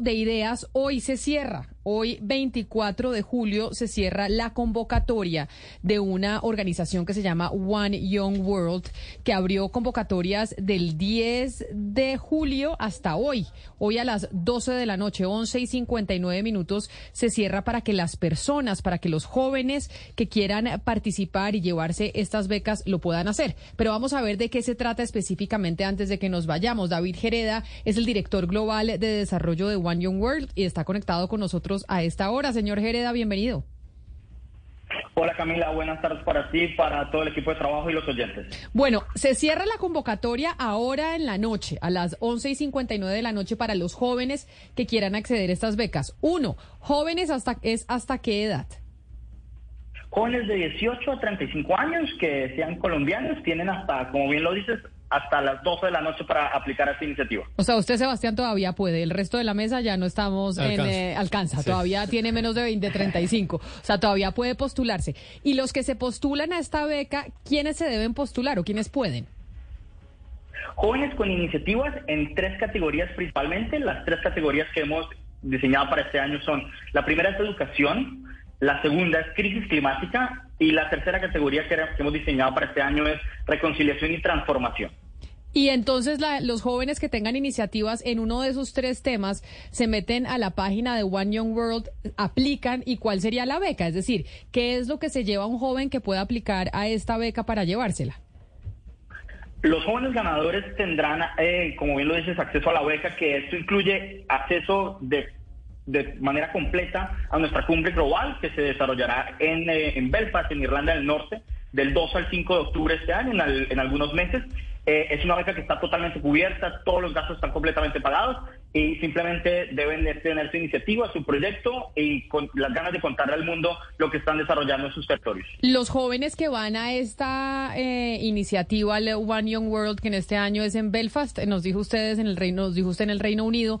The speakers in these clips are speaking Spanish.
De ideas hoy se cierra. Hoy, 24 de julio, se cierra la convocatoria de una organización que se llama One Young World, que abrió convocatorias del 10 de julio hasta hoy. Hoy a las 12 de la noche, 11 y 59 minutos, se cierra para que las personas, para que los jóvenes que quieran participar y llevarse estas becas lo puedan hacer. Pero vamos a ver de qué se trata específicamente antes de que nos vayamos. David Gereda es el director global de desarrollo de One Young World y está conectado con nosotros a esta hora. Señor Gereda, bienvenido. Hola Camila, buenas tardes para ti, para todo el equipo de trabajo y los oyentes. Bueno, se cierra la convocatoria ahora en la noche, a las 11 y 59 de la noche para los jóvenes que quieran acceder a estas becas. Uno, jóvenes hasta, es hasta qué edad? Jóvenes de 18 a 35 años que sean colombianos tienen hasta, como bien lo dices, hasta las 12 de la noche para aplicar esta iniciativa. O sea, usted, Sebastián, todavía puede. El resto de la mesa ya no estamos en eh, alcanza. Todavía tiene menos de 20, 35. O sea, todavía puede postularse. Y los que se postulan a esta beca, ¿quiénes se deben postular o quiénes pueden? Jóvenes con iniciativas en tres categorías principalmente. Las tres categorías que hemos diseñado para este año son, la primera es educación, la segunda es crisis climática y la tercera categoría que, hemos diseñado para este año es reconciliación y transformación. Y entonces los jóvenes que tengan iniciativas en uno de esos tres temas se meten a la página de One Young World, aplican y cuál sería la beca. Es decir, ¿qué es lo que se lleva un joven que pueda aplicar a esta beca para llevársela? Los jóvenes ganadores tendrán, eh, como bien lo dices, acceso a la beca, que esto incluye acceso de de manera completa a nuestra cumbre global que se desarrollará en, eh, en Belfast, en Irlanda del Norte, del 2 al 5 de octubre este año, en, en algunos meses. Eh, es una beca que está totalmente cubierta, todos los gastos están completamente pagados y simplemente deben de tener su iniciativa, su proyecto y con las ganas de contarle al mundo lo que están desarrollando en sus territorios. Los jóvenes que van a esta eh, iniciativa, One Young World, que en este año es en Belfast, nos dijo ustedes en el Reino, nos dijo usted en el Reino Unido,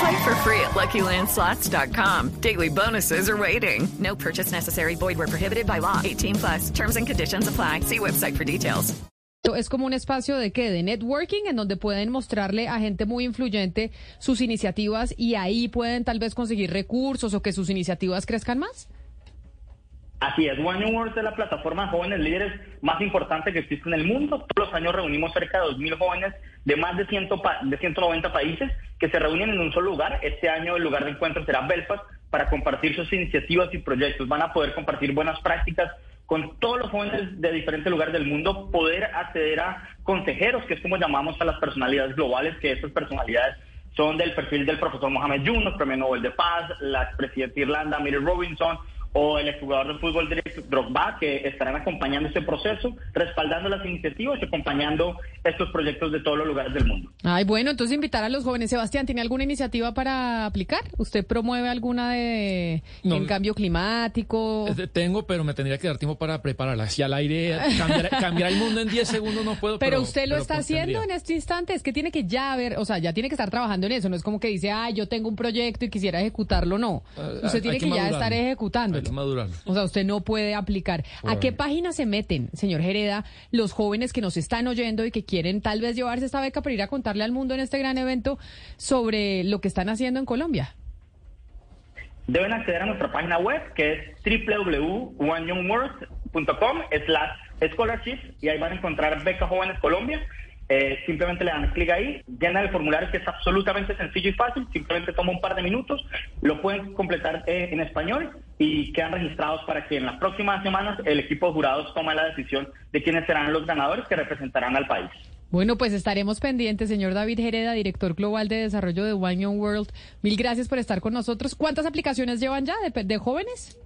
Play for free at LuckyLandSlots.com. Daily bonuses are waiting. No purchase necessary. Void where prohibited by law. 18 plus. Terms and conditions apply. See website for details. Es como un espacio de qué? De networking en donde pueden mostrarle a gente muy influyente sus iniciativas y ahí pueden tal vez conseguir recursos o que sus iniciativas crezcan más. Así es, One New World es la plataforma de jóvenes líderes más importante que existe en el mundo. Todos los años reunimos cerca de 2.000 jóvenes de más de, 100 de 190 países que se reúnen en un solo lugar. Este año el lugar de encuentro será Belfast para compartir sus iniciativas y proyectos. Van a poder compartir buenas prácticas con todos los jóvenes de diferentes lugares del mundo, poder acceder a consejeros, que es como llamamos a las personalidades globales, que estas personalidades son del perfil del profesor Mohamed Yunus, premio Nobel de Paz, la expresidenta de Irlanda, Mary Robinson, o el exjugador de fútbol Drogba, que estarán acompañando este proceso, respaldando las iniciativas y acompañando estos proyectos de todos los lugares del mundo. Ay, bueno, entonces invitar a los jóvenes. Sebastián, ¿tiene alguna iniciativa para aplicar? ¿Usted promueve alguna de en cambio climático? Tengo, pero me tendría que dar tiempo para prepararla. Si al aire cambiar, el mundo en 10 segundos no puedo. Pero, usted lo está haciendo en este instante. Es que tiene que ya ver, o sea, ya tiene que estar trabajando en eso. No es como que dice, ay, yo tengo un proyecto y quisiera ejecutarlo. No. Ah, usted tiene que, ya estar ejecutando. O sea, usted no puede aplicar. ¿A qué página se meten, señor Hereda, los jóvenes que nos están oyendo y que quieren tal vez llevarse esta beca para ir a contarle al mundo en este gran evento sobre lo que están haciendo en Colombia? Deben acceder a nuestra página web que es www.oneyoungworld.com slash scholarships y ahí van a encontrar Beca Jóvenes Colombia eh, simplemente le dan clic ahí, llena el formulario que es absolutamente sencillo y fácil, simplemente toma un par de minutos, lo pueden completar eh, en español y quedan registrados para que en las próximas semanas el equipo de jurados tome la decisión de quiénes serán los ganadores que representarán al país. Bueno, pues estaremos pendientes, señor David Hereda, director global de desarrollo de One Young World. Mil gracias por estar con nosotros. ¿Cuántas aplicaciones llevan ya de, de jóvenes?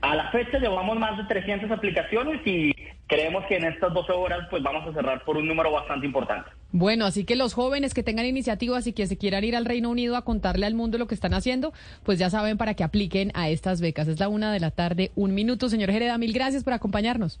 A la fecha llevamos más de 300 aplicaciones y creemos que en estas 12 horas pues vamos a cerrar por un número bastante importante. Bueno, así que los jóvenes que tengan iniciativas y que se quieran ir al Reino Unido a contarle al mundo lo que están haciendo, pues ya saben para que apliquen a estas becas. Es la una de la tarde, un minuto. Señor Hereda, mil gracias por acompañarnos.